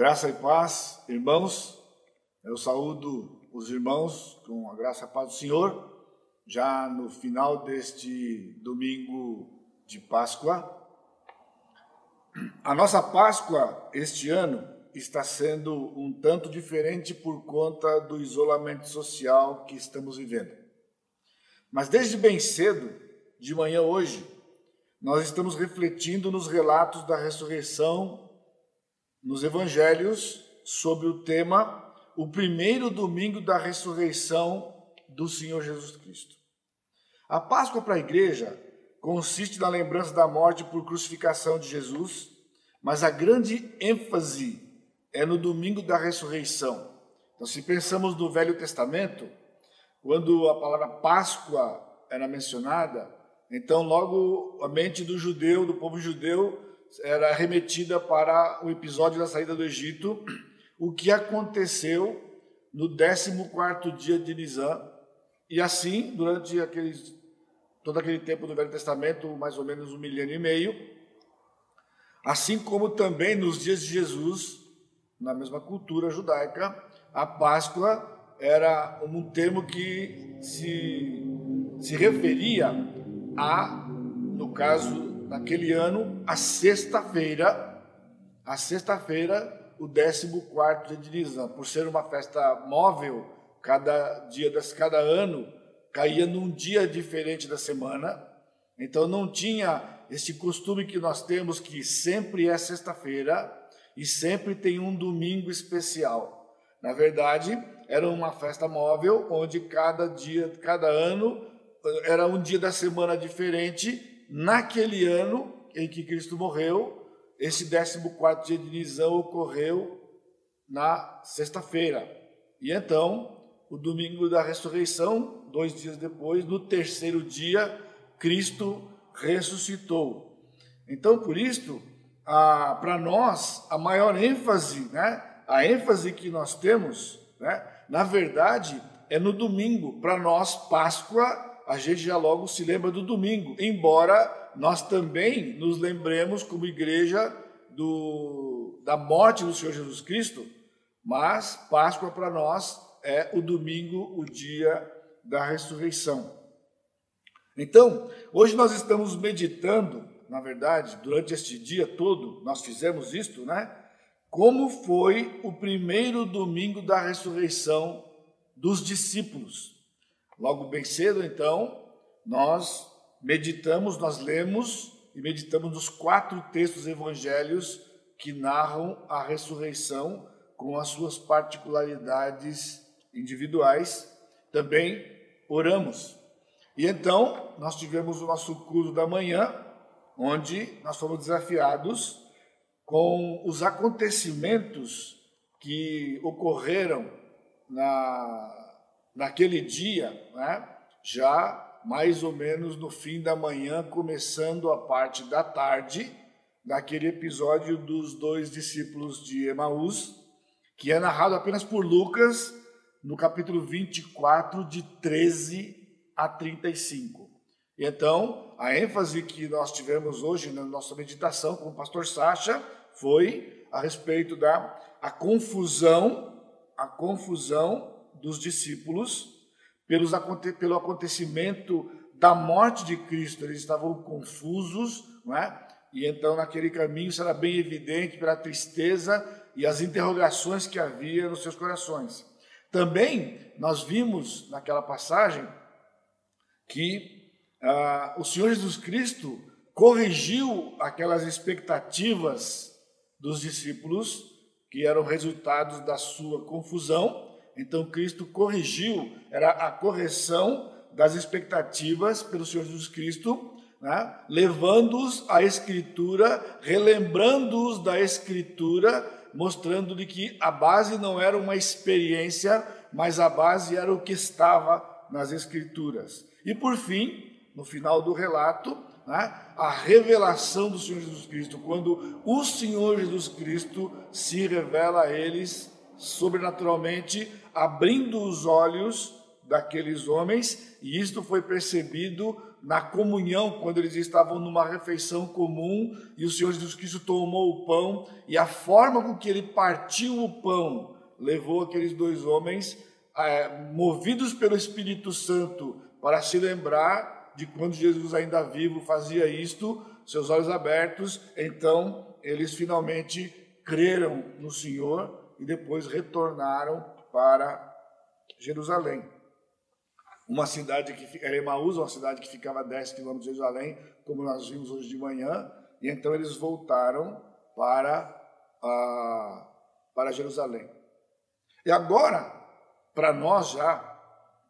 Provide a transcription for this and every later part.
Graça e paz, irmãos. Eu saúdo os irmãos com a graça e paz do Senhor, já no final deste domingo de Páscoa. A nossa Páscoa este ano está sendo um tanto diferente por conta do isolamento social que estamos vivendo. Mas desde bem cedo, de manhã hoje, nós estamos refletindo nos relatos da ressurreição nos evangelhos sobre o tema o primeiro domingo da ressurreição do Senhor Jesus Cristo. A Páscoa para a igreja consiste na lembrança da morte por crucificação de Jesus, mas a grande ênfase é no domingo da ressurreição. Então, se pensamos no Velho Testamento, quando a palavra Páscoa era mencionada, então logo a mente do judeu, do povo judeu, era remetida para o episódio da saída do Egito, o que aconteceu no 14 dia de Nisan, e assim, durante aqueles, todo aquele tempo do Velho Testamento, mais ou menos um milênio e meio, assim como também nos dias de Jesus, na mesma cultura judaica, a Páscoa era um termo que se, se referia a, no caso naquele ano, a sexta-feira, a sexta-feira, o 14 dia de Nisan, por ser uma festa móvel, cada dia cada ano caía num dia diferente da semana. Então não tinha esse costume que nós temos que sempre é sexta-feira e sempre tem um domingo especial. Na verdade, era uma festa móvel onde cada dia, cada ano era um dia da semana diferente naquele ano em que Cristo morreu, esse 14 dia de Nisan ocorreu na sexta-feira. E então, o domingo da ressurreição, dois dias depois, no terceiro dia, Cristo ressuscitou. Então, por isso, para nós, a maior ênfase, né, a ênfase que nós temos, né, na verdade, é no domingo. Para nós, Páscoa a gente já logo se lembra do domingo, embora nós também nos lembremos como igreja do, da morte do Senhor Jesus Cristo, mas Páscoa para nós é o domingo, o dia da ressurreição. Então, hoje nós estamos meditando, na verdade, durante este dia todo, nós fizemos isto, né? Como foi o primeiro domingo da ressurreição dos discípulos. Logo bem cedo, então, nós meditamos, nós lemos e meditamos nos quatro textos evangelhos que narram a ressurreição com as suas particularidades individuais. Também oramos. E então, nós tivemos o nosso curso da manhã, onde nós fomos desafiados com os acontecimentos que ocorreram na naquele dia, né, já mais ou menos no fim da manhã, começando a parte da tarde, daquele episódio dos dois discípulos de Emaús, que é narrado apenas por Lucas, no capítulo 24, de 13 a 35. E então, a ênfase que nós tivemos hoje na nossa meditação com o pastor Sacha foi a respeito da a confusão, a confusão dos discípulos pelos, pelo acontecimento da morte de Cristo. Eles estavam confusos, não é? E então, naquele caminho, isso era bem evidente pela tristeza e as interrogações que havia nos seus corações. Também nós vimos naquela passagem que ah, o Senhor Jesus Cristo corrigiu aquelas expectativas dos discípulos, que eram resultados da sua confusão, então Cristo corrigiu, era a correção das expectativas pelo Senhor Jesus Cristo, né? levando-os à Escritura, relembrando-os da Escritura, mostrando-lhe que a base não era uma experiência, mas a base era o que estava nas Escrituras. E por fim, no final do relato, né? a revelação do Senhor Jesus Cristo, quando o Senhor Jesus Cristo se revela a eles sobrenaturalmente abrindo os olhos daqueles homens, e isto foi percebido na comunhão, quando eles estavam numa refeição comum e o Senhor Jesus Cristo tomou o pão e a forma com que ele partiu o pão levou aqueles dois homens, é, movidos pelo Espírito Santo, para se lembrar de quando Jesus, ainda vivo, fazia isto, seus olhos abertos, então eles finalmente creram no Senhor e depois retornaram para Jerusalém uma cidade que era Emaús, uma cidade que ficava a 10 quilômetros de Jerusalém, como nós vimos hoje de manhã, e então eles voltaram para, uh, para Jerusalém. E agora, para nós já,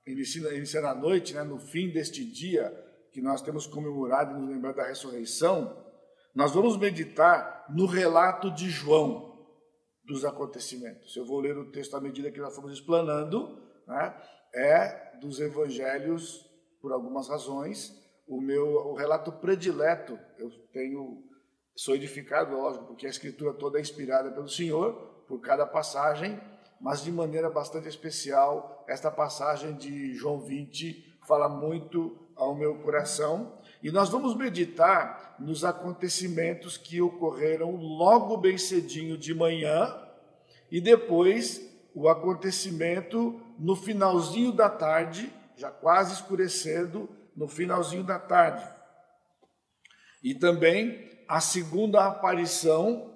iniciando, iniciando a noite, né, no fim deste dia que nós temos comemorado e nos lembrando da ressurreição, nós vamos meditar no relato de João dos acontecimentos. Eu vou ler o texto à medida que nós fomos explanando, né? é dos evangelhos, por algumas razões, o meu o relato predileto. Eu tenho sou edificado, lógico, porque a escritura toda é inspirada pelo Senhor, por cada passagem, mas de maneira bastante especial, esta passagem de João 20 fala muito ao meu coração. E nós vamos meditar nos acontecimentos que ocorreram logo bem cedinho de manhã e depois o acontecimento no finalzinho da tarde, já quase escurecendo, no finalzinho da tarde. E também a segunda aparição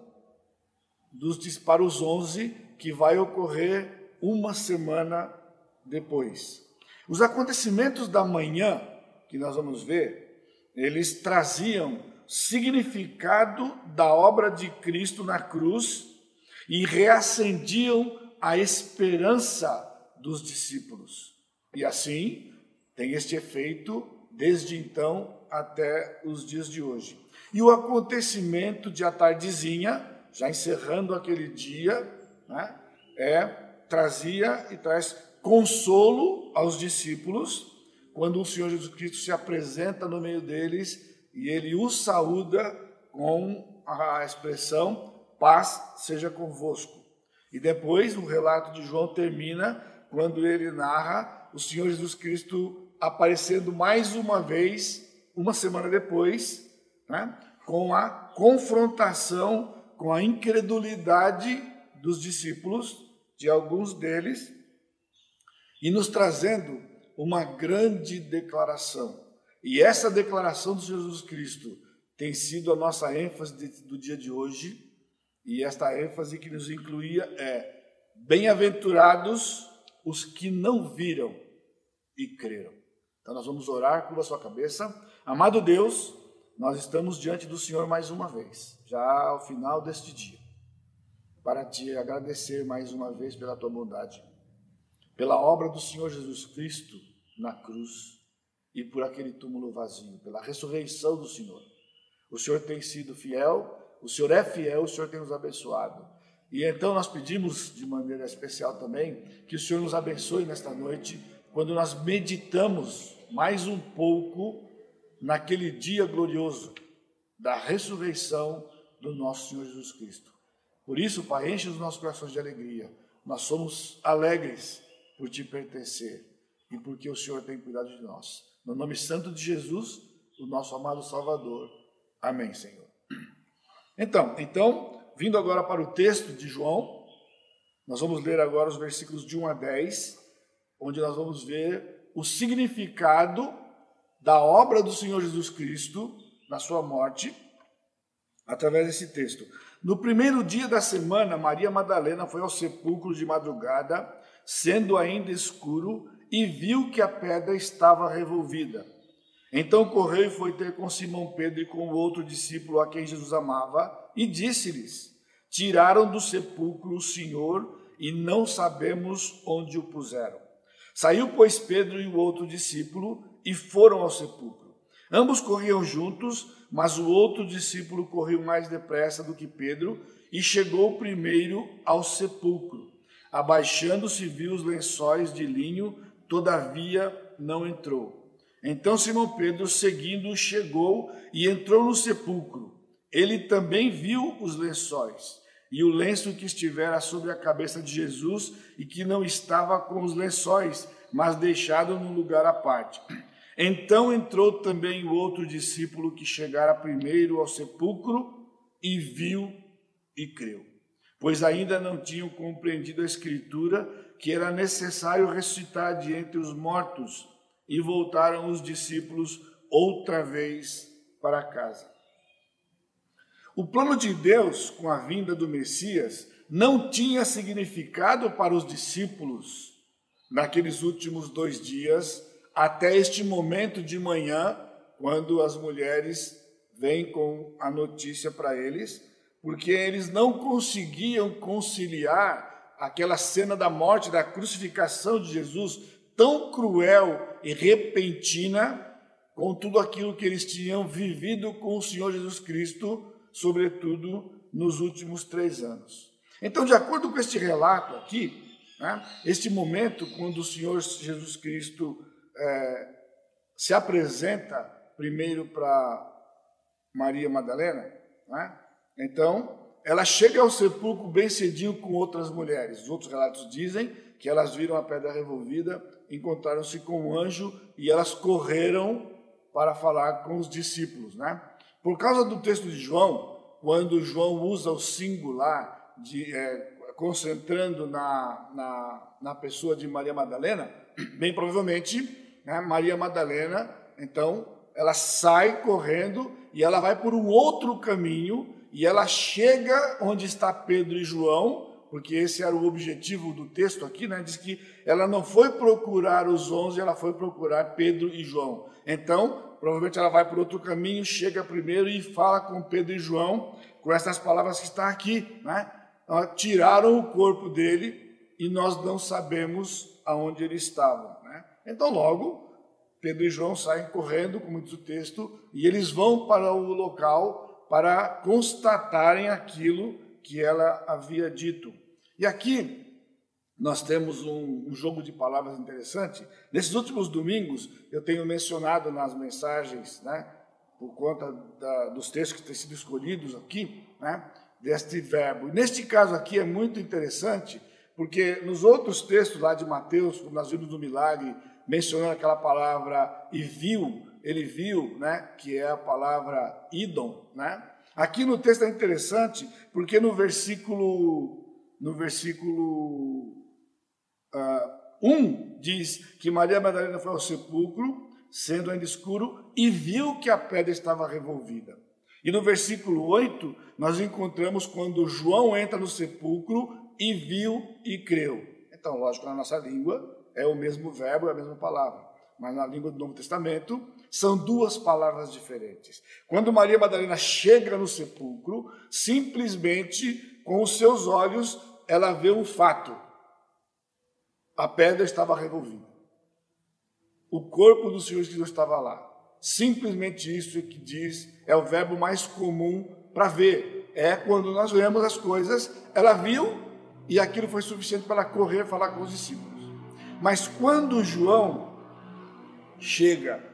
dos para os onze, que vai ocorrer uma semana depois. Os acontecimentos da manhã, que nós vamos ver, eles traziam significado da obra de Cristo na cruz e reacendiam a esperança dos discípulos. E assim tem este efeito desde então até os dias de hoje. E o acontecimento de a tardezinha, já encerrando aquele dia, né, é trazia e traz consolo aos discípulos quando o Senhor Jesus Cristo se apresenta no meio deles e ele os saúda com a expressão paz seja convosco. E depois o relato de João termina quando ele narra o Senhor Jesus Cristo aparecendo mais uma vez, uma semana depois, né, com a confrontação com a incredulidade dos discípulos, de alguns deles, e nos trazendo uma grande declaração. E essa declaração Senhor Jesus Cristo tem sido a nossa ênfase do dia de hoje, e esta ênfase que nos incluía é: bem-aventurados os que não viram e creram. Então nós vamos orar, curva sua cabeça. Amado Deus, nós estamos diante do Senhor mais uma vez, já ao final deste dia, para te agradecer mais uma vez pela tua bondade, pela obra do Senhor Jesus Cristo na cruz e por aquele túmulo vazio, pela ressurreição do Senhor. O Senhor tem sido fiel, o Senhor é fiel, o Senhor tem nos abençoado. E então nós pedimos de maneira especial também que o Senhor nos abençoe nesta noite, quando nós meditamos mais um pouco naquele dia glorioso da ressurreição do nosso Senhor Jesus Cristo. Por isso, Pai, enche os nossos corações de alegria. Nós somos alegres por te pertencer e porque o Senhor tem cuidado de nós. No nome santo de Jesus, o nosso amado Salvador. Amém, Senhor. Então, então, vindo agora para o texto de João, nós vamos ler agora os versículos de 1 a 10, onde nós vamos ver o significado da obra do Senhor Jesus Cristo na sua morte, através desse texto. No primeiro dia da semana, Maria Madalena foi ao sepulcro de madrugada, sendo ainda escuro, e viu que a pedra estava revolvida. Então correu e foi ter com Simão Pedro e com o outro discípulo a quem Jesus amava e disse-lhes: Tiraram do sepulcro o Senhor e não sabemos onde o puseram. Saiu, pois, Pedro e o outro discípulo e foram ao sepulcro. Ambos corriam juntos, mas o outro discípulo correu mais depressa do que Pedro e chegou primeiro ao sepulcro. Abaixando-se, viu os lençóis de linho, todavia não entrou. Então Simão Pedro, seguindo, chegou e entrou no sepulcro ele também viu os lençóis e o lenço que estivera sobre a cabeça de Jesus e que não estava com os lençóis, mas deixado num lugar à parte. Então entrou também o outro discípulo que chegara primeiro ao sepulcro e viu e creu, pois ainda não tinham compreendido a Escritura que era necessário ressuscitar de entre os mortos, e voltaram os discípulos outra vez para casa. O plano de Deus com a vinda do Messias não tinha significado para os discípulos naqueles últimos dois dias, até este momento de manhã, quando as mulheres vêm com a notícia para eles, porque eles não conseguiam conciliar aquela cena da morte, da crucificação de Jesus, tão cruel e repentina, com tudo aquilo que eles tinham vivido com o Senhor Jesus Cristo, sobretudo nos últimos três anos. Então, de acordo com este relato aqui, né, este momento quando o Senhor Jesus Cristo é, se apresenta primeiro para Maria Madalena, né, então ela chega ao sepulcro bem cedinho com outras mulheres. Os outros relatos dizem que elas viram a pedra revolvida, encontraram-se com um anjo e elas correram para falar com os discípulos, né? Por causa do texto de João, quando João usa o singular, de, é, concentrando na, na, na, pessoa de Maria Madalena, bem provavelmente, né, Maria Madalena, então, ela sai correndo e ela vai por um outro caminho e ela chega onde está Pedro e João, porque esse era o objetivo do texto aqui, né? Diz que ela não foi procurar os onze, ela foi procurar Pedro e João. Então, provavelmente ela vai por outro caminho, chega primeiro e fala com Pedro e João com essas palavras que está aqui, né? Tiraram o corpo dele e nós não sabemos aonde ele estava, né? Então, logo Pedro e João saem correndo, como diz o texto, e eles vão para o local para constatarem aquilo que ela havia dito. E aqui nós temos um, um, jogo de palavras interessante. Nesses últimos domingos, eu tenho mencionado nas mensagens, né, por conta da, dos textos que têm sido escolhidos aqui, né, deste verbo. Neste caso aqui é muito interessante, porque nos outros textos lá de Mateus, como nós vimos no milagre, mencionando aquela palavra e viu, ele viu, né, que é a palavra idom, né? Aqui no texto é interessante, porque no versículo no versículo uh, ah, 1 diz que Maria Madalena foi ao sepulcro, sendo ainda escuro, e viu que a pedra estava revolvida. E no versículo 8, nós encontramos quando João entra no sepulcro e viu e creu. Então, lógico, na nossa língua é o mesmo verbo, é a mesma palavra. Mas na língua do Novo Testamento são duas palavras diferentes. Quando Maria Madalena chega no sepulcro, simplesmente com os seus olhos ela vê um fato. A pedra estava revolvida. O corpo do Senhor Jesus estava lá. Simplesmente isso que diz é o verbo mais comum para ver. É quando nós vemos as coisas, ela viu e aquilo foi suficiente para ela correr falar com os discípulos. Mas quando João chega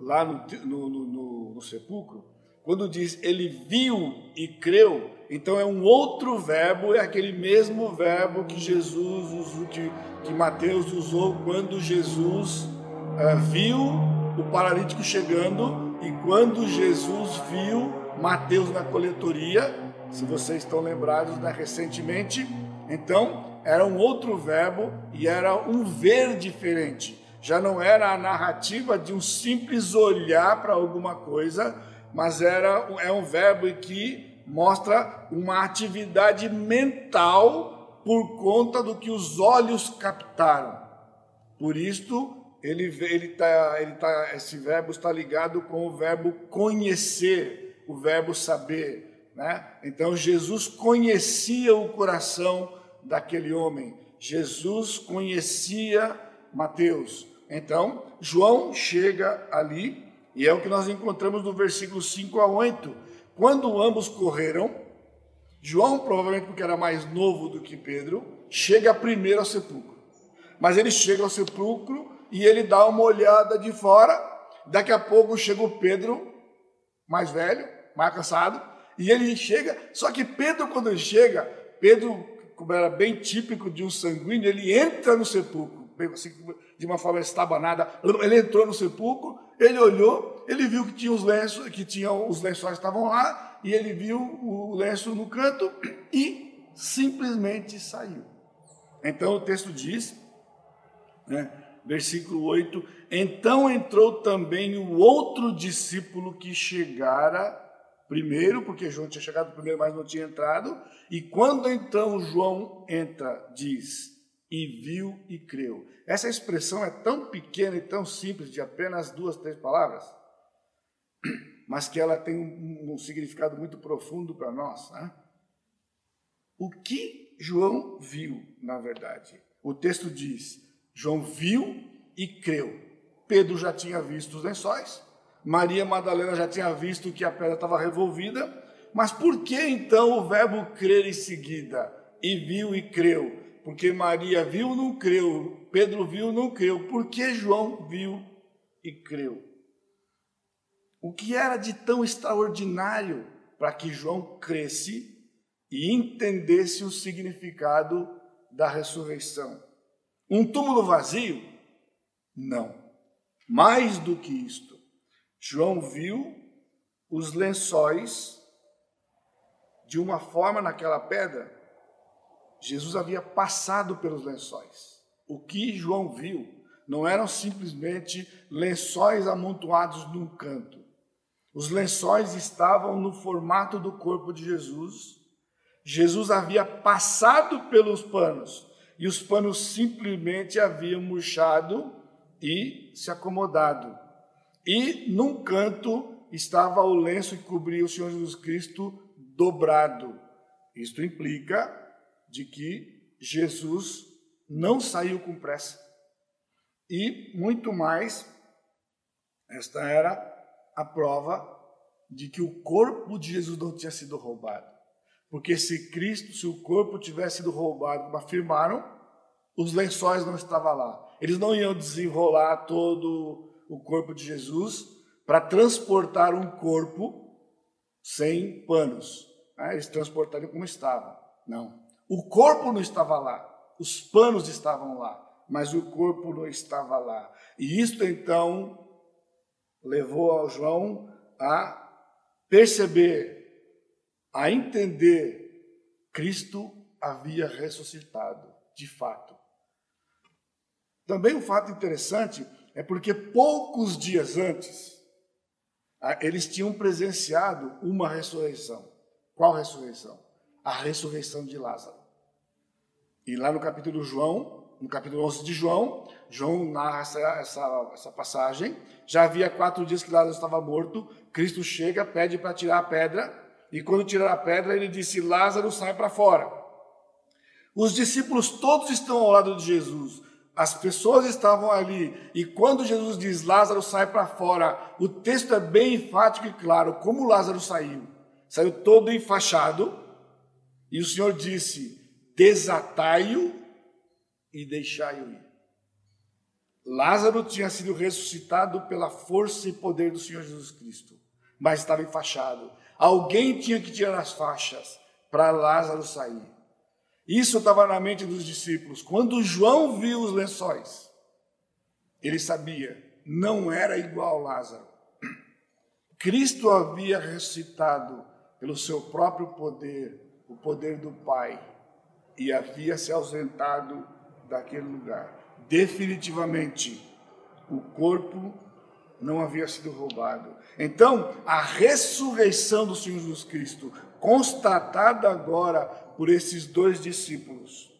lá no, no, no, no sepulcro, quando diz ele viu e creu, então é um outro verbo, é aquele mesmo verbo que Jesus usou, que, que Mateus usou quando Jesus uh, viu o paralítico chegando e quando Jesus viu Mateus na coletoria, se vocês estão lembrados né, recentemente, então era um outro verbo e era um ver diferente. Já não era a narrativa de um simples olhar para alguma coisa, mas era é um verbo que mostra uma atividade mental por conta do que os olhos captaram. Por isto, ele ele tá, ele tá, esse verbo está ligado com o verbo conhecer, o verbo saber, né? Então Jesus conhecia o coração daquele homem. Jesus conhecia Mateus. Então, João chega ali e é o que nós encontramos no versículo 5 a 8. Quando ambos correram, João, provavelmente porque era mais novo do que Pedro, chega primeiro ao sepulcro. Mas ele chega ao sepulcro e ele dá uma olhada de fora. Daqui a pouco chega o Pedro, mais velho, mais cansado, e ele chega. Só que Pedro, quando ele chega, Pedro, como era bem típico de um sanguíneo, ele entra no sepulcro. Assim, de uma forma estabanada. Ele entrou no sepulcro, ele olhou, ele viu que tinha os lenços, que tinha os lençóis estavam lá, e ele viu o lenço no canto e simplesmente saiu. Então o texto diz, né, versículo 8: Então entrou também o outro discípulo que chegara primeiro, porque João tinha chegado primeiro, mas não tinha entrado, e quando então João entra, diz: e viu e creu. Essa expressão é tão pequena e tão simples, de apenas duas, três palavras, mas que ela tem um, um significado muito profundo para nós. Né? O que João viu, na verdade? O texto diz: João viu e creu. Pedro já tinha visto os lençóis, Maria Madalena já tinha visto que a pedra estava revolvida, mas por que então o verbo crer em seguida? E viu e creu porque Maria viu, não creu. Pedro viu, não creu. Porque João viu e creu. O que era de tão extraordinário para que João cresce e entendesse o significado da ressurreição? Um túmulo vazio? Não. Mais do que isto, João viu os lençóis de uma forma naquela pedra Jesus havia passado pelos lençóis. O que João viu não eram simplesmente lençóis amontoados num canto. Os lençóis estavam no formato do corpo de Jesus. Jesus havia passado pelos panos e os panos simplesmente haviam murchado e se acomodado. E num canto estava o lenço que cobria o Senhor Jesus Cristo dobrado. Isto implica de que Jesus não saiu com pressa. E muito mais, esta era a prova de que o corpo de Jesus não tinha sido roubado. Porque se Cristo, se o corpo tivesse sido roubado, afirmaram, os lençóis não estavam lá. Eles não iam desenrolar todo o corpo de Jesus para transportar um corpo sem panos. Né? Eles transportariam como estava. Não. O corpo não estava lá, os panos estavam lá, mas o corpo não estava lá. E isto então levou ao João a perceber, a entender Cristo havia ressuscitado, de fato. Também um fato interessante é porque poucos dias antes eles tinham presenciado uma ressurreição. Qual ressurreição? A ressurreição de Lázaro. E lá no capítulo João, no capítulo 11 de João, João narra essa, essa, essa passagem. Já havia quatro dias que Lázaro estava morto. Cristo chega, pede para tirar a pedra. E quando tirar a pedra, ele disse: Lázaro, sai para fora. Os discípulos todos estão ao lado de Jesus. As pessoas estavam ali. E quando Jesus diz Lázaro, sai para fora, o texto é bem enfático e claro. Como Lázaro saiu? Saiu todo enfaixado. E o Senhor disse: desatai-o e deixai-o ir. Lázaro tinha sido ressuscitado pela força e poder do Senhor Jesus Cristo, mas estava enfaixado. Alguém tinha que tirar as faixas para Lázaro sair. Isso estava na mente dos discípulos. Quando João viu os lençóis, ele sabia, não era igual Lázaro. Cristo havia ressuscitado pelo seu próprio poder, o poder do Pai e havia se ausentado daquele lugar. Definitivamente, o corpo não havia sido roubado. Então, a ressurreição do Senhor Jesus Cristo, constatada agora por esses dois discípulos,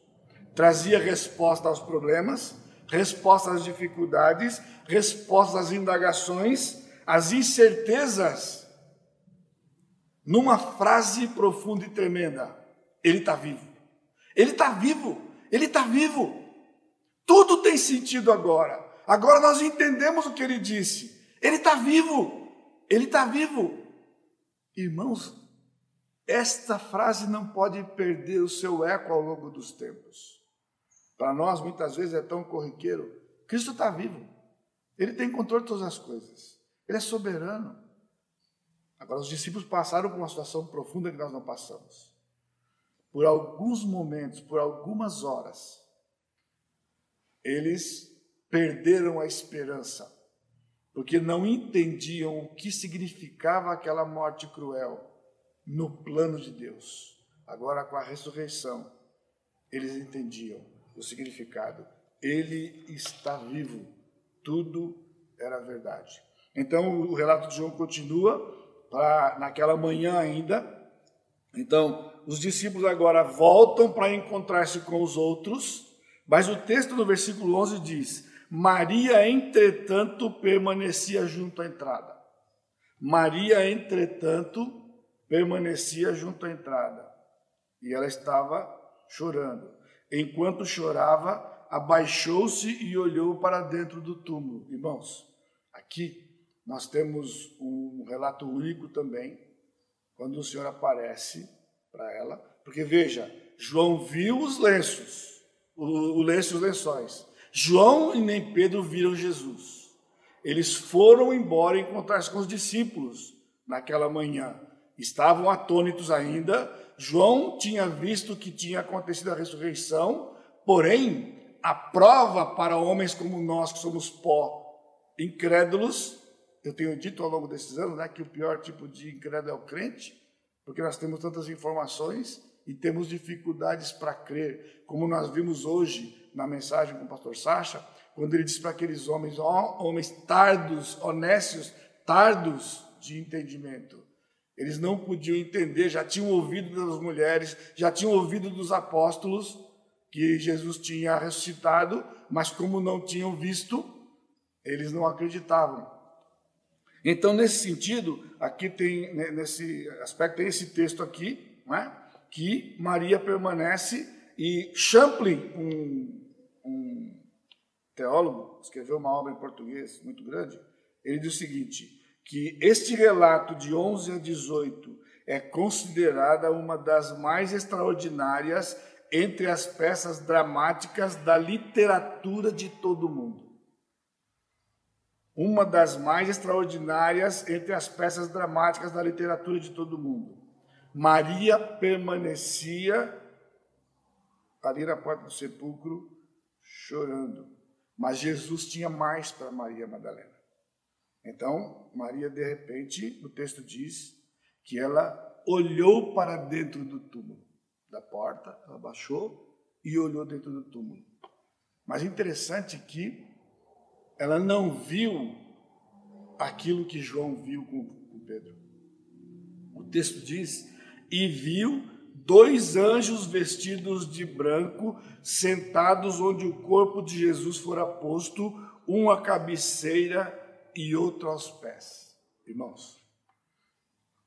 trazia resposta aos problemas, resposta às dificuldades, resposta às indagações, às incertezas, numa frase profunda e tremenda: Ele está vivo. Ele está vivo, ele está vivo. Tudo tem sentido agora. Agora nós entendemos o que ele disse. Ele está vivo, ele está vivo. Irmãos, esta frase não pode perder o seu eco ao longo dos tempos. Para nós, muitas vezes, é tão corriqueiro. Cristo está vivo. Ele tem controle de todas as coisas. Ele é soberano. Agora, os discípulos passaram por uma situação profunda que nós não passamos por alguns momentos, por algumas horas, eles perderam a esperança, porque não entendiam o que significava aquela morte cruel no plano de Deus. Agora, com a ressurreição, eles entendiam o significado. Ele está vivo, tudo era verdade. Então, o relato de João continua, para naquela manhã ainda. Então, os discípulos agora voltam para encontrar-se com os outros, mas o texto do versículo 11 diz: Maria, entretanto, permanecia junto à entrada. Maria, entretanto, permanecia junto à entrada. E ela estava chorando. Enquanto chorava, abaixou-se e olhou para dentro do túmulo. Irmãos, aqui nós temos um relato único também, quando o Senhor aparece para ela, porque veja, João viu os lenços, o, lenço e os lençóis. João e nem Pedro viram Jesus. Eles foram embora encontrar-se com os discípulos naquela manhã. Estavam atônitos ainda. João tinha visto que tinha acontecido a ressurreição, porém, a prova para homens como nós, que somos pó, incrédulos, eu tenho dito ao longo desses anos né, que o pior tipo de incrédulo é o crente, porque nós temos tantas informações e temos dificuldades para crer, como nós vimos hoje na mensagem com o pastor Sacha, quando ele disse para aqueles homens, homens tardos, honestos, tardos de entendimento. Eles não podiam entender, já tinham ouvido das mulheres, já tinham ouvido dos apóstolos que Jesus tinha ressuscitado, mas como não tinham visto, eles não acreditavam. Então, nesse sentido, aqui tem, né, nesse aspecto, tem esse texto aqui, é? que Maria permanece, e Champlin, um, um teólogo, escreveu uma obra em português muito grande, ele diz o seguinte, que este relato de 11 a 18 é considerada uma das mais extraordinárias entre as peças dramáticas da literatura de todo o mundo uma das mais extraordinárias entre as peças dramáticas da literatura de todo o mundo. Maria permanecia ali na porta do sepulcro chorando, mas Jesus tinha mais para Maria Madalena. Então, Maria, de repente, o texto diz que ela olhou para dentro do túmulo, da porta, ela baixou e olhou dentro do túmulo. Mas interessante que ela não viu aquilo que João viu com, Pedro. O texto diz: e viu dois anjos vestidos de branco sentados onde o corpo de Jesus fora posto, um à cabeceira e outro aos pés. Irmãos,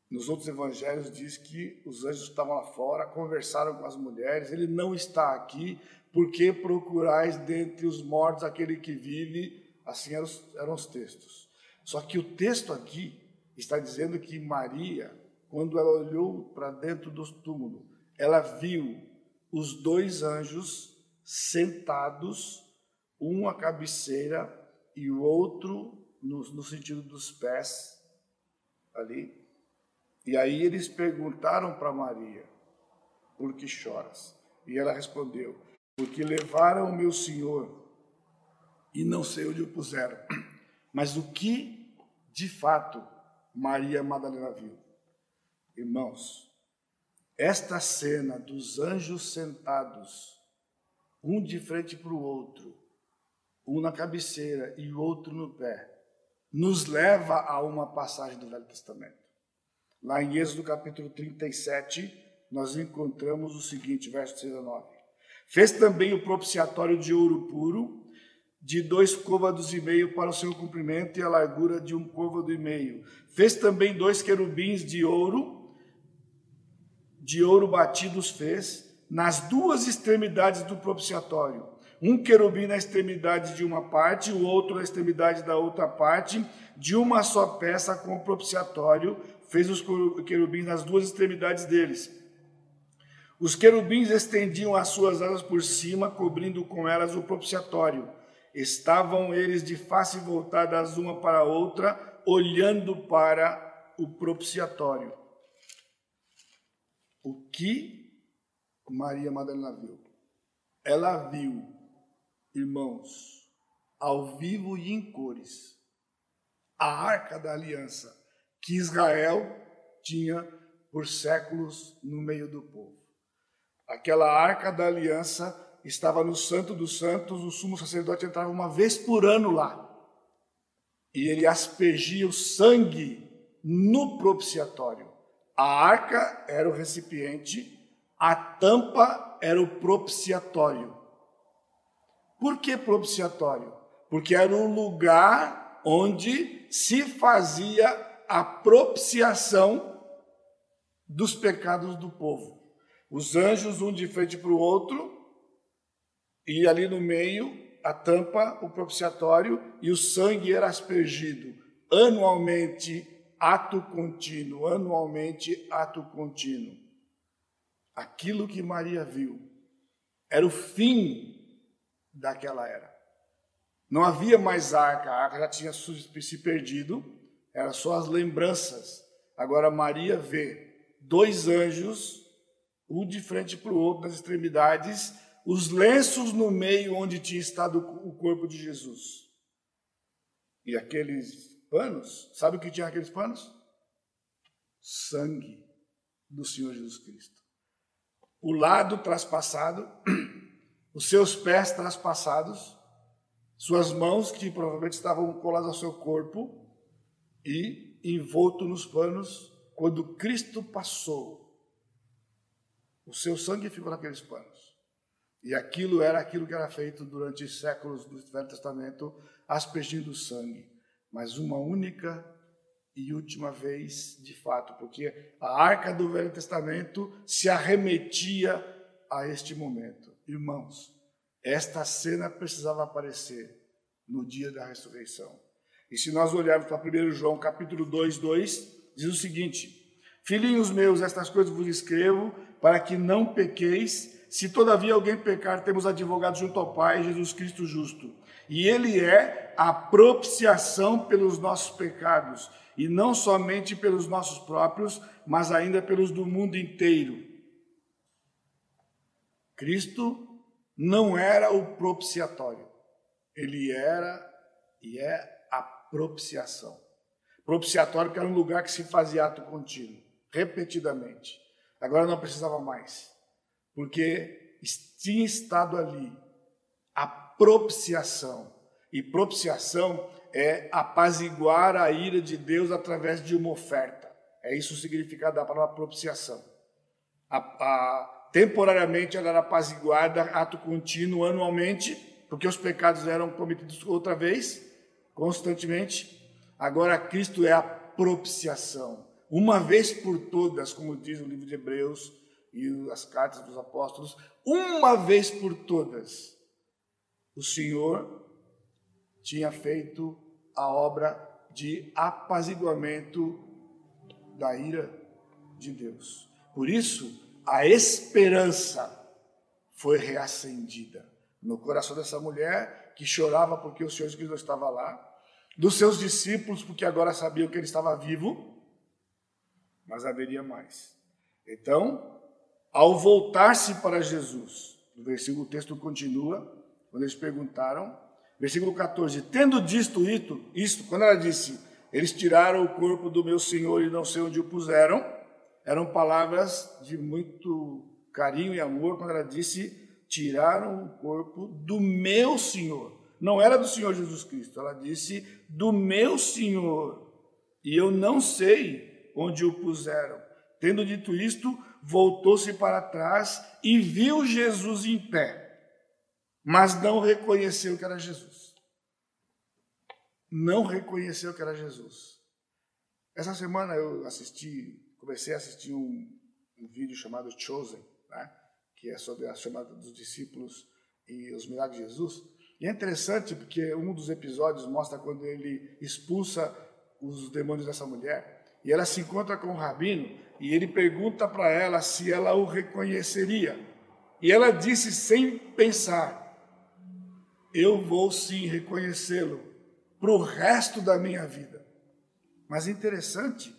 nos outros evangelhos diz que os anjos estavam lá fora, conversaram com as mulheres, ele não está aqui, porque procurais dentre os mortos aquele que vive Assim eram os, eram os textos. Só que o texto aqui está dizendo que Maria, quando ela olhou para dentro do túmulo, ela viu os dois anjos sentados, um à cabeceira e o outro no, no sentido dos pés, ali. E aí eles perguntaram para Maria: Por que choras? E ela respondeu: Porque levaram o meu Senhor e não sei onde o puseram. Mas o que, de fato, Maria Madalena viu? Irmãos, esta cena dos anjos sentados, um de frente para o outro, um na cabeceira e o outro no pé, nos leva a uma passagem do Velho Testamento. Lá em Êxodo capítulo 37, nós encontramos o seguinte, verso 6 a 9. Fez também o propiciatório de ouro puro, de dois côvados e meio para o seu comprimento e a largura de um côvado e meio. Fez também dois querubins de ouro, de ouro batidos fez, nas duas extremidades do propiciatório. Um querubim na extremidade de uma parte, o outro na extremidade da outra parte, de uma só peça com o propiciatório, fez os querubins nas duas extremidades deles. Os querubins estendiam as suas asas por cima, cobrindo com elas o propiciatório Estavam eles de face voltadas uma para a outra, olhando para o propiciatório. O que Maria Madalena viu? Ela viu irmãos, ao vivo e em cores, a arca da aliança que Israel tinha por séculos no meio do povo. Aquela arca da aliança estava no Santo dos Santos, o sumo sacerdote entrava uma vez por ano lá. E ele aspergia o sangue no propiciatório. A arca era o recipiente, a tampa era o propiciatório. Por que propiciatório? Porque era o lugar onde se fazia a propiciação dos pecados do povo. Os anjos, um de frente para o outro, e ali no meio a tampa, o propiciatório, e o sangue era aspergido anualmente, ato contínuo, anualmente, ato contínuo. Aquilo que Maria viu era o fim daquela era. Não havia mais arca, a arca já tinha se perdido, eram só as lembranças. Agora Maria vê dois anjos, um de frente para o outro, nas extremidades, os lenços no meio onde tinha estado o corpo de Jesus. E aqueles panos, sabe o que tinha aqueles panos? Sangue do Senhor Jesus Cristo. O lado traspassado, os seus pés traspassados, suas mãos que provavelmente estavam coladas ao seu corpo e envolto nos panos quando Cristo passou. O seu sangue ficou naqueles panos. E aquilo era aquilo que era feito durante séculos do Velho Testamento, aspergindo sangue. Mas uma única e última vez, de fato, porque a arca do Velho Testamento se arremetia a este momento. Irmãos, esta cena precisava aparecer no dia da ressurreição. E se nós olharmos para 1 João capítulo 2, 2, diz o seguinte: Filhinhos meus, estas coisas vos escrevo para que não pequeis se todavia alguém pecar, temos advogado junto ao Pai, Jesus Cristo justo. E ele é a propiciação pelos nossos pecados, e não somente pelos nossos próprios, mas ainda pelos do mundo inteiro. Cristo não era o propiciatório, ele era e é a propiciação. Propiciatório que era um lugar que se fazia ato contínuo, repetidamente. Agora não precisava mais porque tinha estado ali a propiciação. E propiciação é apaziguar a ira de Deus através de uma oferta. É isso o significado da palavra propiciação. A, a, temporariamente ela era apaziguada, ato contínuo, anualmente, porque os pecados eram cometidos outra vez, constantemente. Agora Cristo é a propiciação. Uma vez por todas, como diz o livro de Hebreus, e as cartas dos apóstolos, uma vez por todas, o Senhor tinha feito a obra de apaziguamento da ira de Deus. Por isso, a esperança foi reacendida no coração dessa mulher que chorava porque o Senhor Jesus estava lá, dos seus discípulos porque agora sabiam que ele estava vivo, mas haveria mais. Então, ao voltar-se para Jesus, o versículo o texto continua, quando eles perguntaram, versículo 14, tendo dito isto, isto, quando ela disse, eles tiraram o corpo do meu Senhor e não sei onde o puseram, eram palavras de muito carinho e amor, quando ela disse, tiraram o corpo do meu Senhor. Não era do Senhor Jesus Cristo, ela disse, do meu Senhor, e eu não sei onde o puseram. Tendo dito isto, voltou-se para trás e viu Jesus em pé, mas não reconheceu que era Jesus. Não reconheceu que era Jesus. Essa semana eu assisti, comecei a assistir um, um vídeo chamado Chosen, né? que é sobre a chamada dos discípulos e os milagres de Jesus. E é interessante porque um dos episódios mostra quando ele expulsa os demônios dessa mulher e ela se encontra com o rabino e ele pergunta para ela se ela o reconheceria. E ela disse sem pensar: Eu vou sim reconhecê-lo para o resto da minha vida. Mas interessante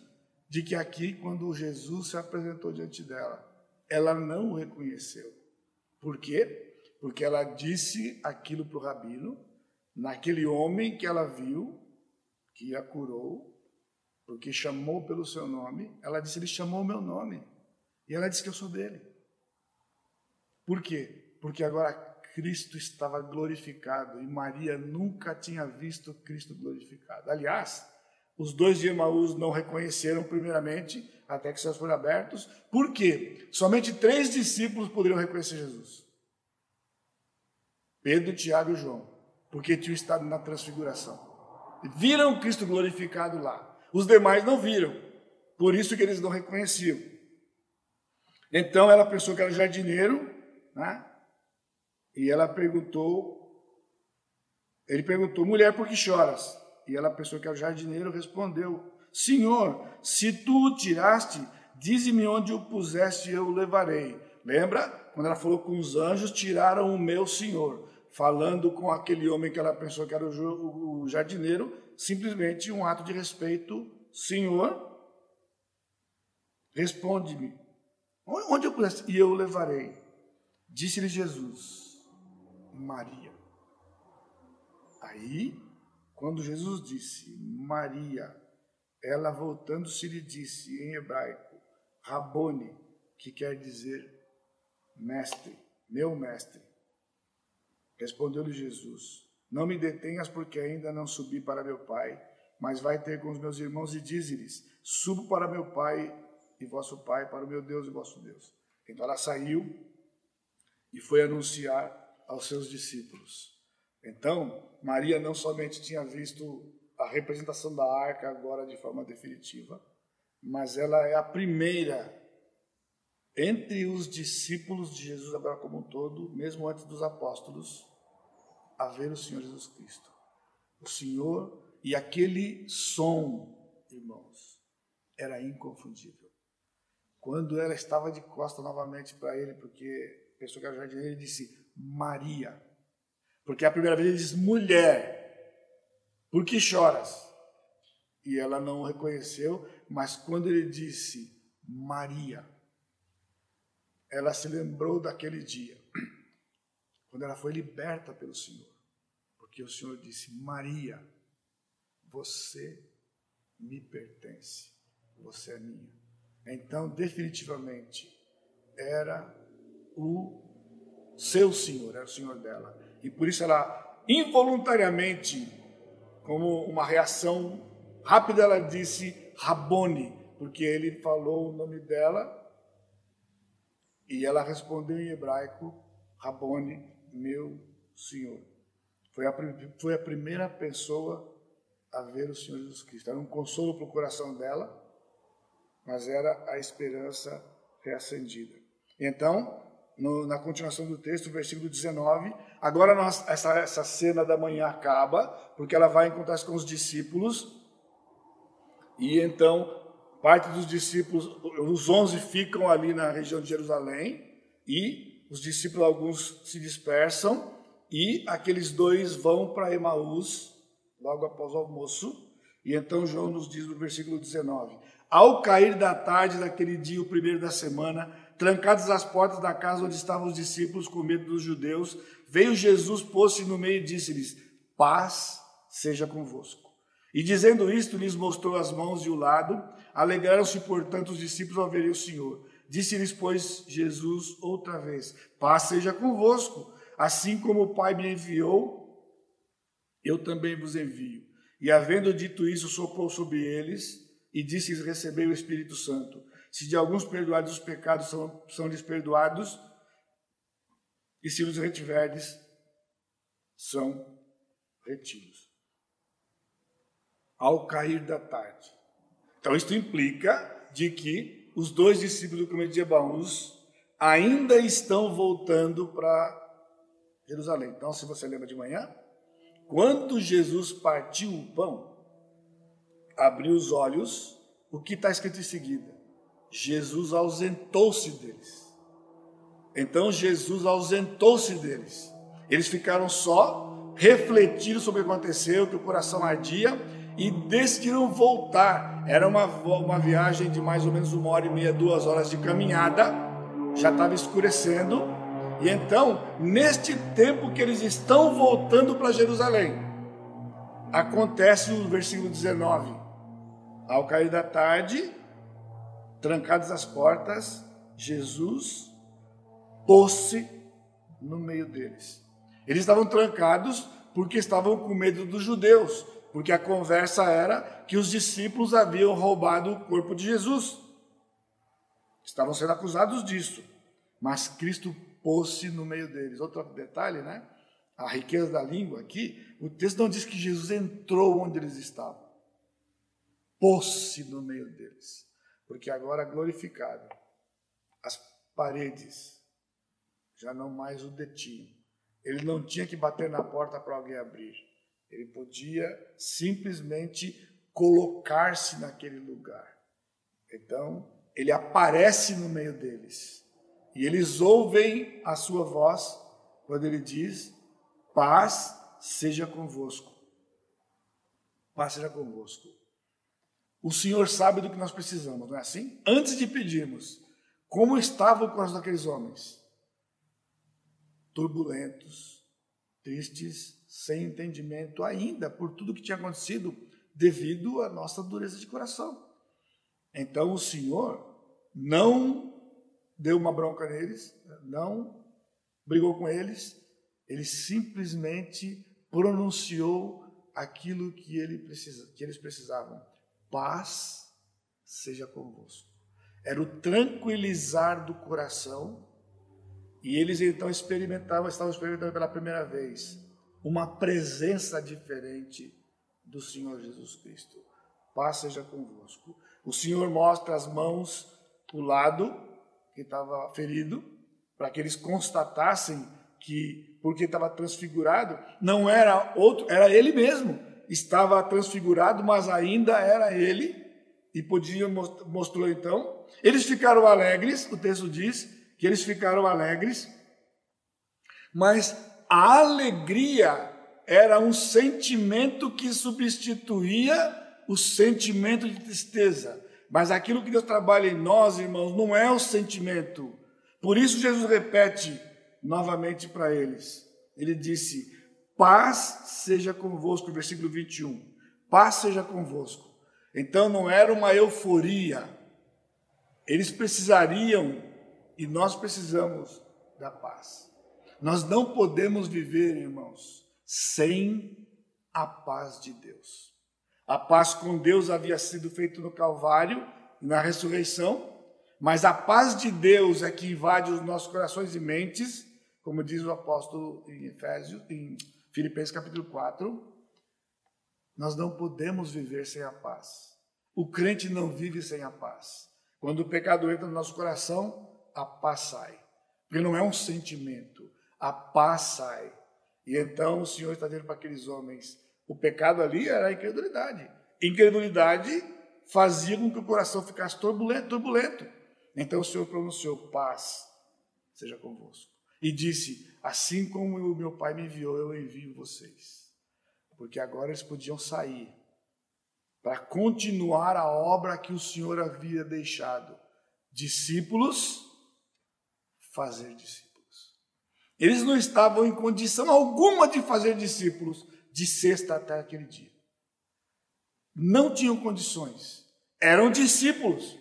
de que aqui, quando Jesus se apresentou diante dela, ela não o reconheceu. Por quê? Porque ela disse aquilo para o rabino, naquele homem que ela viu, que a curou, porque chamou pelo seu nome. Ela disse: Ele chamou o meu nome. E ela disse que eu sou dele. Por quê? Porque agora Cristo estava glorificado e Maria nunca tinha visto Cristo glorificado. Aliás, os dois de Emaús não reconheceram primeiramente, até que seus foram abertos. Por quê? Somente três discípulos poderiam reconhecer Jesus. Pedro, Tiago e João, porque tinham estado na transfiguração. Viram Cristo glorificado lá. Os demais não viram. Por isso que eles não reconheciam. Então ela pensou que era jardineiro, né? E ela perguntou, ele perguntou, mulher, por que choras? E ela pensou que era jardineiro, respondeu, Senhor, se tu o tiraste, dize-me onde o puseste e eu o levarei. Lembra? Quando ela falou com os anjos, tiraram o meu Senhor. Falando com aquele homem que ela pensou que era o jardineiro, simplesmente um ato de respeito. Senhor, responde-me. Onde eu puseste? E eu o levarei. Disse-lhe Jesus, Maria. Aí, quando Jesus disse Maria, ela voltando-se lhe disse em hebraico, Rabone, que quer dizer mestre, meu mestre. Respondeu-lhe Jesus: Não me detenhas, porque ainda não subi para meu Pai, mas vai ter com os meus irmãos e dize-lhes: Subo para meu Pai e vosso Pai, para o meu Deus e vosso Deus. Então ela saiu e foi anunciar aos seus discípulos. Então, Maria não somente tinha visto a representação da arca agora de forma definitiva, mas ela é a primeira entre os discípulos de Jesus agora como um todo, mesmo antes dos apóstolos, a ver o Senhor Jesus Cristo. O Senhor e aquele som, irmãos, era inconfundível. Quando ela estava de costa novamente para ele, porque pensou que era jardineiro, ele disse Maria. Porque a primeira vez ele disse mulher, por que choras? E ela não o reconheceu, mas quando ele disse Maria, ela se lembrou daquele dia, quando ela foi liberta pelo Senhor, porque o Senhor disse: Maria, você me pertence, você é minha. Então, definitivamente, era o seu Senhor, era o Senhor dela. E por isso ela involuntariamente como uma reação rápida, ela disse Rabone, porque ele falou o nome dela e ela respondeu em hebraico, Rabone, meu Senhor. Foi a, foi a primeira pessoa a ver o Senhor Jesus Cristo. Era um consolo para o coração dela, mas era a esperança reacendida. Então, no, na continuação do texto, versículo 19. Agora nós, essa, essa cena da manhã acaba, porque ela vai encontrar-se com os discípulos. E então, parte dos discípulos, os onze ficam ali na região de Jerusalém, e os discípulos, alguns se dispersam, e aqueles dois vão para Emaús, logo após o almoço. E então João nos diz no versículo 19: Ao cair da tarde daquele dia, o primeiro da semana, trancadas as portas da casa onde estavam os discípulos com medo dos judeus, veio Jesus, pôs-se no meio e disse-lhes: Paz seja convosco. E dizendo isto, lhes mostrou as mãos e o lado. Alegraram-se, portanto, os discípulos ao verem o Senhor. Disse-lhes, pois, Jesus outra vez: Paz seja convosco. Assim como o Pai me enviou, eu também vos envio. E havendo dito isso, soprou sobre eles e disse-lhes: Recebei o Espírito Santo. Se de alguns perdoados os pecados são, são lhes perdoados, e se os retiverdes, são retidos. Ao cair da tarde. Então, isto implica de que os dois discípulos do caminho de Ebaús ainda estão voltando para Jerusalém. Então, se você lembra de manhã, quando Jesus partiu o pão, abriu os olhos, o que está escrito em seguida? Jesus ausentou-se deles. Então Jesus ausentou-se deles. Eles ficaram só, refletindo sobre o que aconteceu, que o coração ardia e decidiram voltar. Era uma, uma viagem de mais ou menos uma hora e meia, duas horas de caminhada. Já estava escurecendo. E então, neste tempo que eles estão voltando para Jerusalém, acontece o versículo 19. Ao cair da tarde, trancadas as portas, Jesus pôs-se no meio deles. Eles estavam trancados porque estavam com medo dos judeus, porque a conversa era que os discípulos haviam roubado o corpo de Jesus. Estavam sendo acusados disso, mas Cristo pôs-se no meio deles. Outro detalhe, né? A riqueza da língua aqui, o texto não diz que Jesus entrou onde eles estavam. Pôs-se no meio deles, porque agora glorificado, as paredes já não mais o detinham. Ele não tinha que bater na porta para alguém abrir. Ele podia simplesmente colocar-se naquele lugar. Então, ele aparece no meio deles. E eles ouvem a sua voz quando ele diz: Paz seja convosco. Paz seja convosco. O Senhor sabe do que nós precisamos, não é assim? Antes de pedirmos, como estava o coração daqueles homens? Turbulentos, tristes, sem entendimento ainda por tudo que tinha acontecido devido à nossa dureza de coração. Então o Senhor não deu uma bronca neles, não brigou com eles, ele simplesmente pronunciou aquilo que, ele precisa, que eles precisavam: paz seja convosco. Era o tranquilizar do coração, e eles então experimentavam, estavam experimentando pela primeira vez uma presença diferente do Senhor Jesus Cristo. Paz seja convosco. O Senhor mostra as mãos, o lado que estava ferido, para que eles constatassem que, porque estava transfigurado, não era outro, era ele mesmo. Estava transfigurado, mas ainda era ele, e podia, mostrou então. Eles ficaram alegres, o texto diz que eles ficaram alegres, mas a alegria era um sentimento que substituía o sentimento de tristeza. Mas aquilo que Deus trabalha em nós, irmãos, não é o sentimento. Por isso Jesus repete novamente para eles. Ele disse: Paz seja convosco, versículo 21. Paz seja convosco. Então não era uma euforia. Eles precisariam e nós precisamos da paz. Nós não podemos viver, irmãos, sem a paz de Deus. A paz com Deus havia sido feita no Calvário, na ressurreição, mas a paz de Deus é que invade os nossos corações e mentes, como diz o apóstolo em Efésios, em Filipenses capítulo 4. Nós não podemos viver sem a paz. O crente não vive sem a paz. Quando o pecado entra no nosso coração, a paz sai. Porque não é um sentimento, a paz sai. E então o Senhor está dizendo para aqueles homens: o pecado ali era a incredulidade. Incredulidade fazia com que o coração ficasse turbulento, turbulento. Então o Senhor pronunciou: paz seja convosco. E disse: assim como o meu Pai me enviou, eu envio vocês. Porque agora eles podiam sair para continuar a obra que o Senhor havia deixado. Discípulos, fazer discípulos. Eles não estavam em condição alguma de fazer discípulos de sexta até aquele dia. Não tinham condições. Eram discípulos,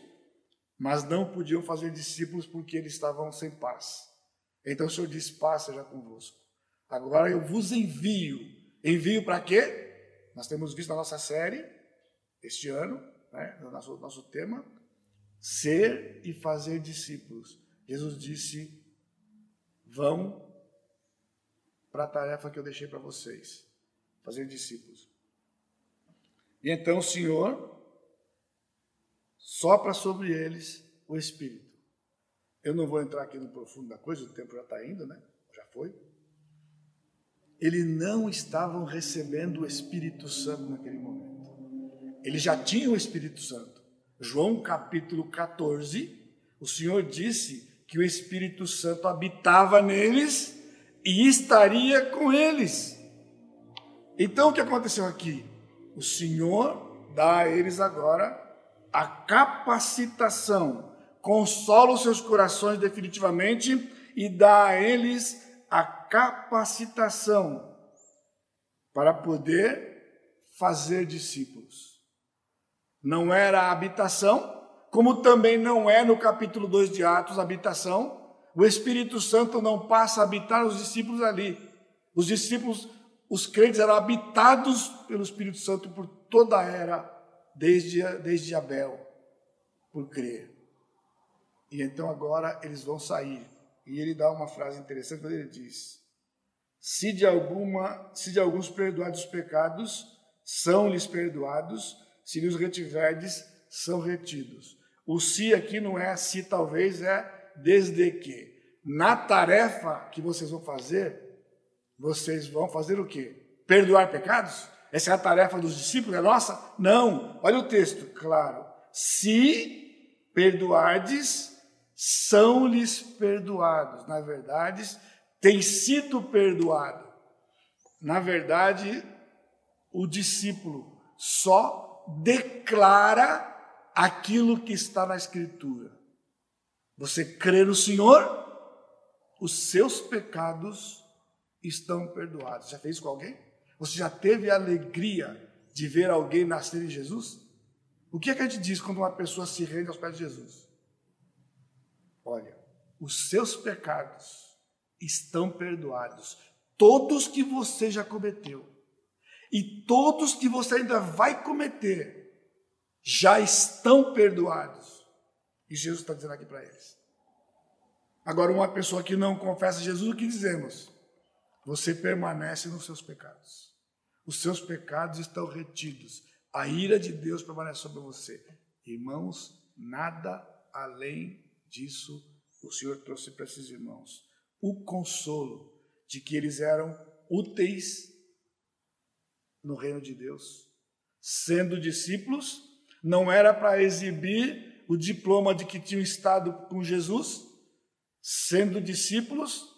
mas não podiam fazer discípulos porque eles estavam sem paz. Então o Senhor disse: Paz seja convosco. Agora eu vos envio. Envio para quê? Nós temos visto na nossa série, este ano, né, no nosso, nosso tema, ser e fazer discípulos. Jesus disse: Vão para a tarefa que eu deixei para vocês, fazer discípulos. E então o Senhor sopra sobre eles o Espírito. Eu não vou entrar aqui no profundo da coisa, o tempo já está indo, né? Já foi. Eles não estavam recebendo o Espírito Santo naquele momento. Eles já tinham o Espírito Santo. João capítulo 14, o Senhor disse que o Espírito Santo habitava neles e estaria com eles. Então o que aconteceu aqui? O Senhor dá a eles agora a capacitação, consola os seus corações definitivamente e dá a eles a capacitação para poder fazer discípulos. Não era a habitação, como também não é no capítulo 2 de Atos habitação. O Espírito Santo não passa a habitar os discípulos ali. Os discípulos, os crentes eram habitados pelo Espírito Santo por toda a era, desde, desde Abel, por crer. E então agora eles vão sair. E ele dá uma frase interessante quando ele diz: Se de alguma, se de alguns perdoados os pecados, são-lhes perdoados, se lhes retiverdes, são retidos. O se aqui não é se talvez, é desde que. Na tarefa que vocês vão fazer, vocês vão fazer o quê? Perdoar pecados? Essa é a tarefa dos discípulos, é nossa? Não. Olha o texto, claro. Se perdoardes, são-lhes perdoados. Na verdade, tem sido perdoado. Na verdade, o discípulo só declara aquilo que está na Escritura. Você crê no Senhor, os seus pecados estão perdoados. Já fez com alguém? Você já teve a alegria de ver alguém nascer em Jesus? O que é que a gente diz quando uma pessoa se rende aos pés de Jesus? Olha, os seus pecados estão perdoados, todos que você já cometeu, e todos que você ainda vai cometer, já estão perdoados. E Jesus está dizendo aqui para eles. Agora, uma pessoa que não confessa Jesus, o que dizemos? Você permanece nos seus pecados os seus pecados estão retidos, a ira de Deus permanece sobre você. Irmãos, nada além disso o Senhor trouxe para esses irmãos. O consolo de que eles eram úteis no reino de Deus. Sendo discípulos, não era para exibir o diploma de que tinham estado com Jesus, sendo discípulos,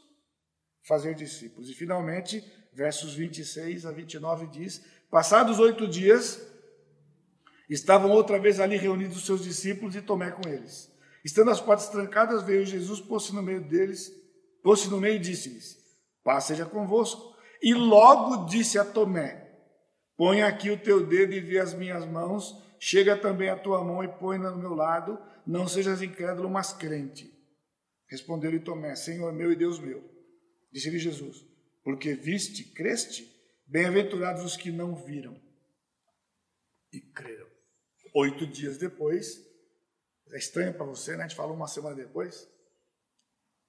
fazer discípulos. E finalmente, versos 26 a 29 diz: Passados oito dias, estavam outra vez ali reunidos os seus discípulos e Tomé com eles. Estando as portas trancadas, veio Jesus, pôs-se no meio deles, pôs-se no meio e disse-lhes: Paz seja convosco. E logo disse a Tomé: Põe aqui o teu dedo e vê as minhas mãos, chega também a tua mão e põe-na no meu lado, não sejas incrédulo, mas crente. Respondeu-lhe Tomé: Senhor meu e Deus meu. Disse-lhe Jesus: porque viste, creste, bem-aventurados os que não viram e creram. Oito dias depois, é estranho para você, né? A gente falou uma semana depois,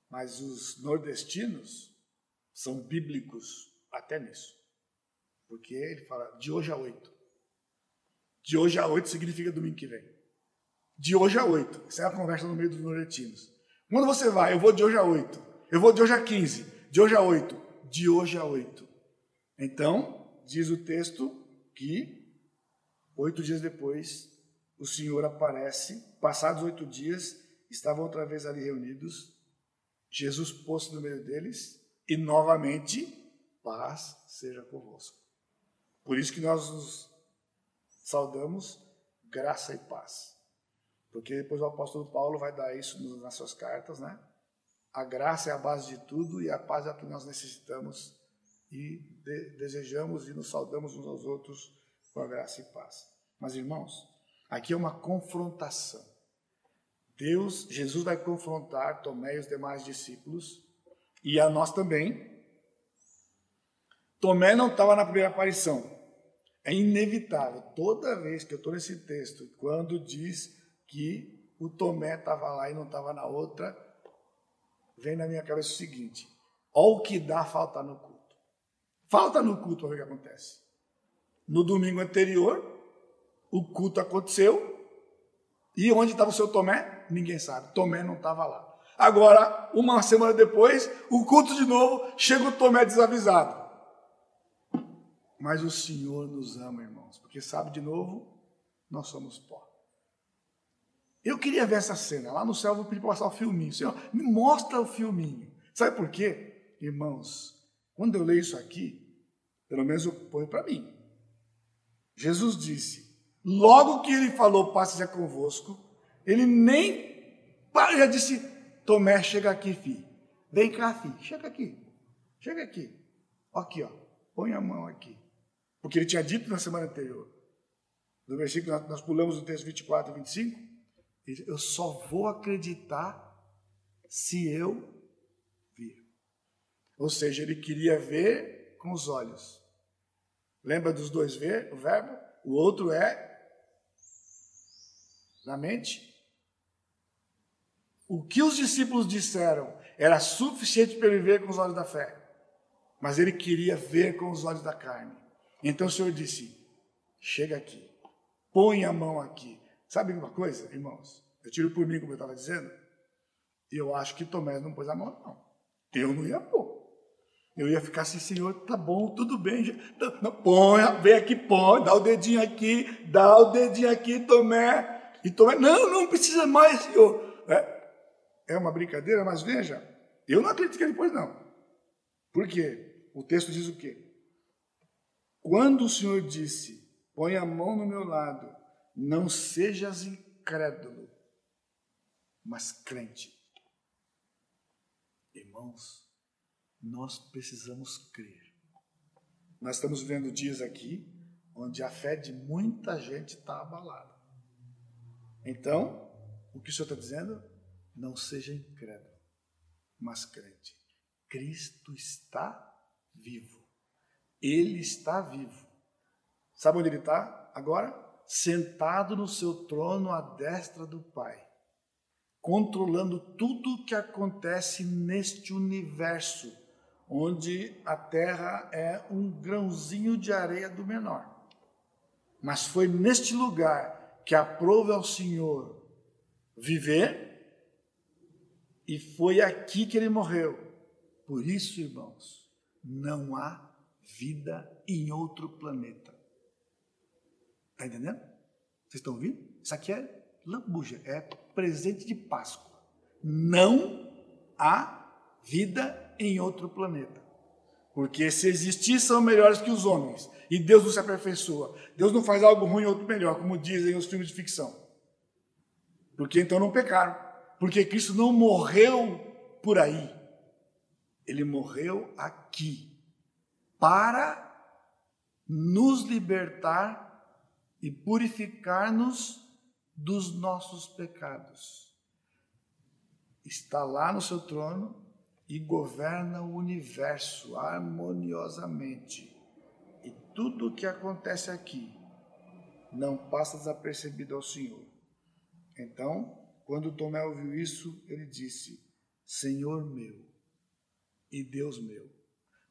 mas os nordestinos são bíblicos até nisso, porque ele fala de hoje a oito. De hoje a oito significa domingo que vem. De hoje a oito. Isso é a conversa no meio dos nordestinos. Quando você vai, eu vou de hoje a oito. Eu vou de hoje a quinze. De hoje a oito de hoje a oito. Então, diz o texto que oito dias depois o Senhor aparece, passados oito dias, estavam outra vez ali reunidos, Jesus posto no meio deles e novamente paz seja convosco. Por isso que nós nos saudamos graça e paz. Porque depois o apóstolo Paulo vai dar isso nas suas cartas, né? A graça é a base de tudo e a paz é o que nós necessitamos e de, desejamos e nos saudamos uns aos outros com a graça e paz. Mas irmãos, aqui é uma confrontação. Deus, Jesus vai confrontar Tomé e os demais discípulos e a nós também. Tomé não estava na primeira aparição. É inevitável, toda vez que eu estou nesse texto, quando diz que o Tomé estava lá e não estava na outra, vem na minha cabeça o seguinte: olha o que dá falta no culto. Falta no culto ver o que acontece. No domingo anterior, o culto aconteceu. E onde estava o seu Tomé? Ninguém sabe. Tomé não estava lá. Agora, uma semana depois, o culto de novo, chega o Tomé desavisado. Mas o Senhor nos ama, irmãos, porque sabe de novo, nós somos pó. Eu queria ver essa cena. Lá no céu eu vou pedir para passar o filminho. Senhor, me mostra o filminho. Sabe por quê? Irmãos, quando eu leio isso aqui, pelo menos eu ponho para mim. Jesus disse, logo que ele falou, passe já convosco, ele nem já disse, Tomé, chega aqui, filho. Vem cá, filho, chega aqui. Chega aqui. Aqui, ó. Põe a mão aqui. Porque ele tinha dito na semana anterior. No versículo, nós pulamos o texto 24 e 25. Eu só vou acreditar se eu vir. Ou seja, ele queria ver com os olhos. Lembra dos dois ver, o verbo? O outro é na mente. O que os discípulos disseram era suficiente para ele ver com os olhos da fé, mas ele queria ver com os olhos da carne. Então o Senhor disse: Chega aqui, põe a mão aqui. Sabe uma coisa, irmãos? Eu tiro por mim, como eu estava dizendo. Eu acho que Tomé não pôs a mão, não. Eu não ia pôr. Eu ia ficar assim, Senhor, tá bom, tudo bem. Não, põe, vem aqui, põe, dá o dedinho aqui, dá o dedinho aqui, Tomé. E Tomé, não, não precisa mais, Senhor. É, é uma brincadeira, mas veja, eu não acredito que ele pôs, não. Por quê? O texto diz o quê? Quando o Senhor disse, põe a mão no meu lado, não sejas incrédulo, mas crente. Irmãos, nós precisamos crer. Nós estamos vivendo dias aqui onde a fé de muita gente está abalada. Então, o que o Senhor está dizendo? Não seja incrédulo, mas crente. Cristo está vivo. Ele está vivo. Sabe onde ele está agora? Sentado no seu trono à destra do Pai, controlando tudo o que acontece neste universo onde a terra é um grãozinho de areia do menor. Mas foi neste lugar que aprove ao Senhor viver, e foi aqui que ele morreu. Por isso, irmãos, não há vida em outro planeta. Está entendendo? Vocês estão ouvindo? Isso aqui é lambuja, é presente de Páscoa. Não há vida em outro planeta. Porque se existir, são melhores que os homens. E Deus não se aperfeiçoa. Deus não faz algo ruim e outro melhor, como dizem os filmes de ficção. Porque então não pecaram. Porque Cristo não morreu por aí. Ele morreu aqui. Para nos libertar e purificar-nos dos nossos pecados. Está lá no seu trono e governa o universo harmoniosamente. E tudo o que acontece aqui não passa desapercebido ao Senhor. Então, quando Tomé ouviu isso, ele disse: Senhor meu e Deus meu.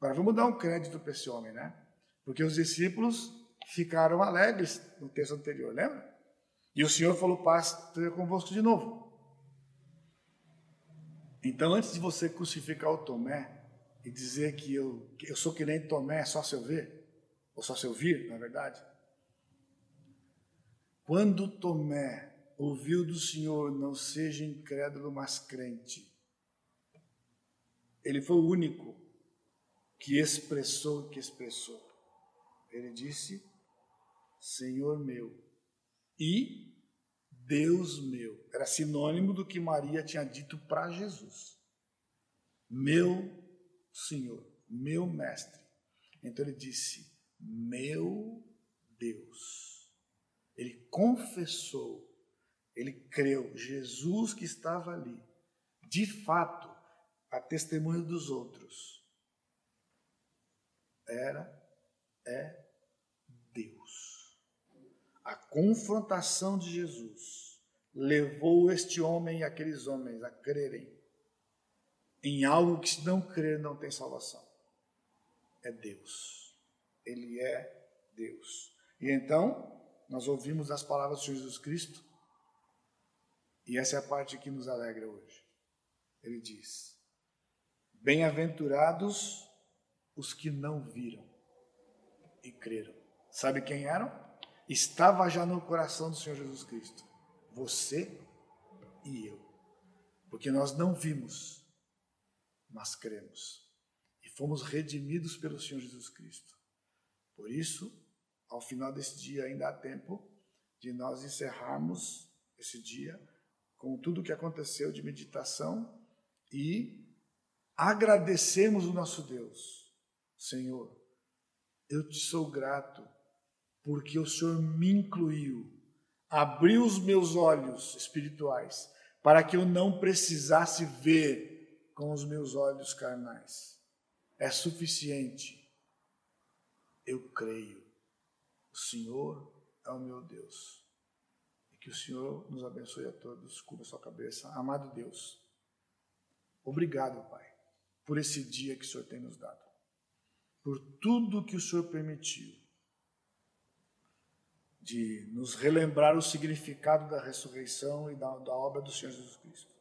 Agora vamos dar um crédito para esse homem, né? Porque os discípulos ficaram alegres no texto anterior, lembra? E o Senhor falou: Paz esteja convosco de novo. Então, antes de você crucificar o Tomé e dizer que eu, que eu sou que nem Tomé só se eu ver, ou só se eu vir, na verdade, quando Tomé ouviu do Senhor, não seja incrédulo, mas crente, ele foi o único que expressou que expressou. Ele disse: Senhor meu e Deus meu. Era sinônimo do que Maria tinha dito para Jesus. Meu Senhor, meu Mestre. Então ele disse: Meu Deus. Ele confessou, ele creu, Jesus que estava ali, de fato, a testemunho dos outros, era, é Deus. A confrontação de Jesus levou este homem e aqueles homens a crerem em algo que, se não crer, não tem salvação. É Deus. Ele é Deus. E então, nós ouvimos as palavras de Jesus Cristo, e essa é a parte que nos alegra hoje. Ele diz: Bem-aventurados os que não viram e creram. Sabe quem eram? estava já no coração do Senhor Jesus Cristo. Você e eu. Porque nós não vimos, mas cremos. E fomos redimidos pelo Senhor Jesus Cristo. Por isso, ao final desse dia, ainda há tempo de nós encerrarmos esse dia com tudo o que aconteceu de meditação e agradecemos o nosso Deus. Senhor, eu te sou grato porque o Senhor me incluiu, abriu os meus olhos espirituais para que eu não precisasse ver com os meus olhos carnais. É suficiente. Eu creio. O Senhor é o meu Deus. E que o Senhor nos abençoe a todos. Cubra sua cabeça. Amado Deus, obrigado, Pai, por esse dia que o Senhor tem nos dado. Por tudo que o Senhor permitiu de nos relembrar o significado da ressurreição e da, da, obra do Senhor Jesus Cristo.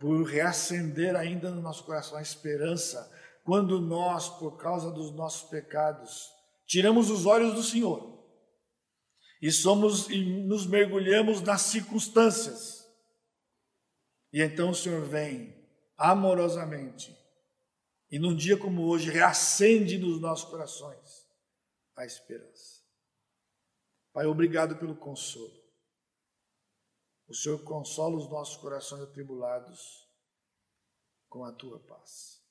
Por reacender ainda no nosso coração a esperança, quando nós, por causa dos nossos pecados, tiramos os olhos do Senhor e somos e nos mergulhamos nas circunstâncias. E então o Senhor vem amorosamente e num dia como hoje reacende nos nossos corações a esperança. Pai, obrigado pelo consolo. O Senhor consola os nossos corações atribulados com a tua paz.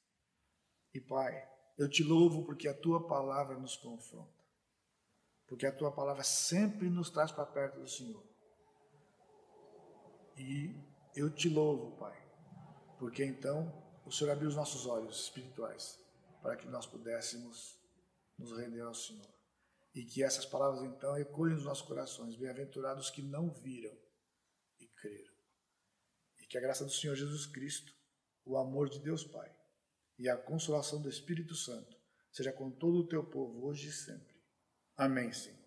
E Pai, eu te louvo porque a tua palavra nos confronta. Porque a tua palavra sempre nos traz para perto do Senhor. E eu te louvo, Pai, porque então o Senhor abriu os nossos olhos espirituais para que nós pudéssemos nos render ao Senhor. E que essas palavras então ecoem nos nossos corações. Bem-aventurados que não viram e creram. E que a graça do Senhor Jesus Cristo, o amor de Deus Pai e a consolação do Espírito Santo seja com todo o teu povo hoje e sempre. Amém, Senhor.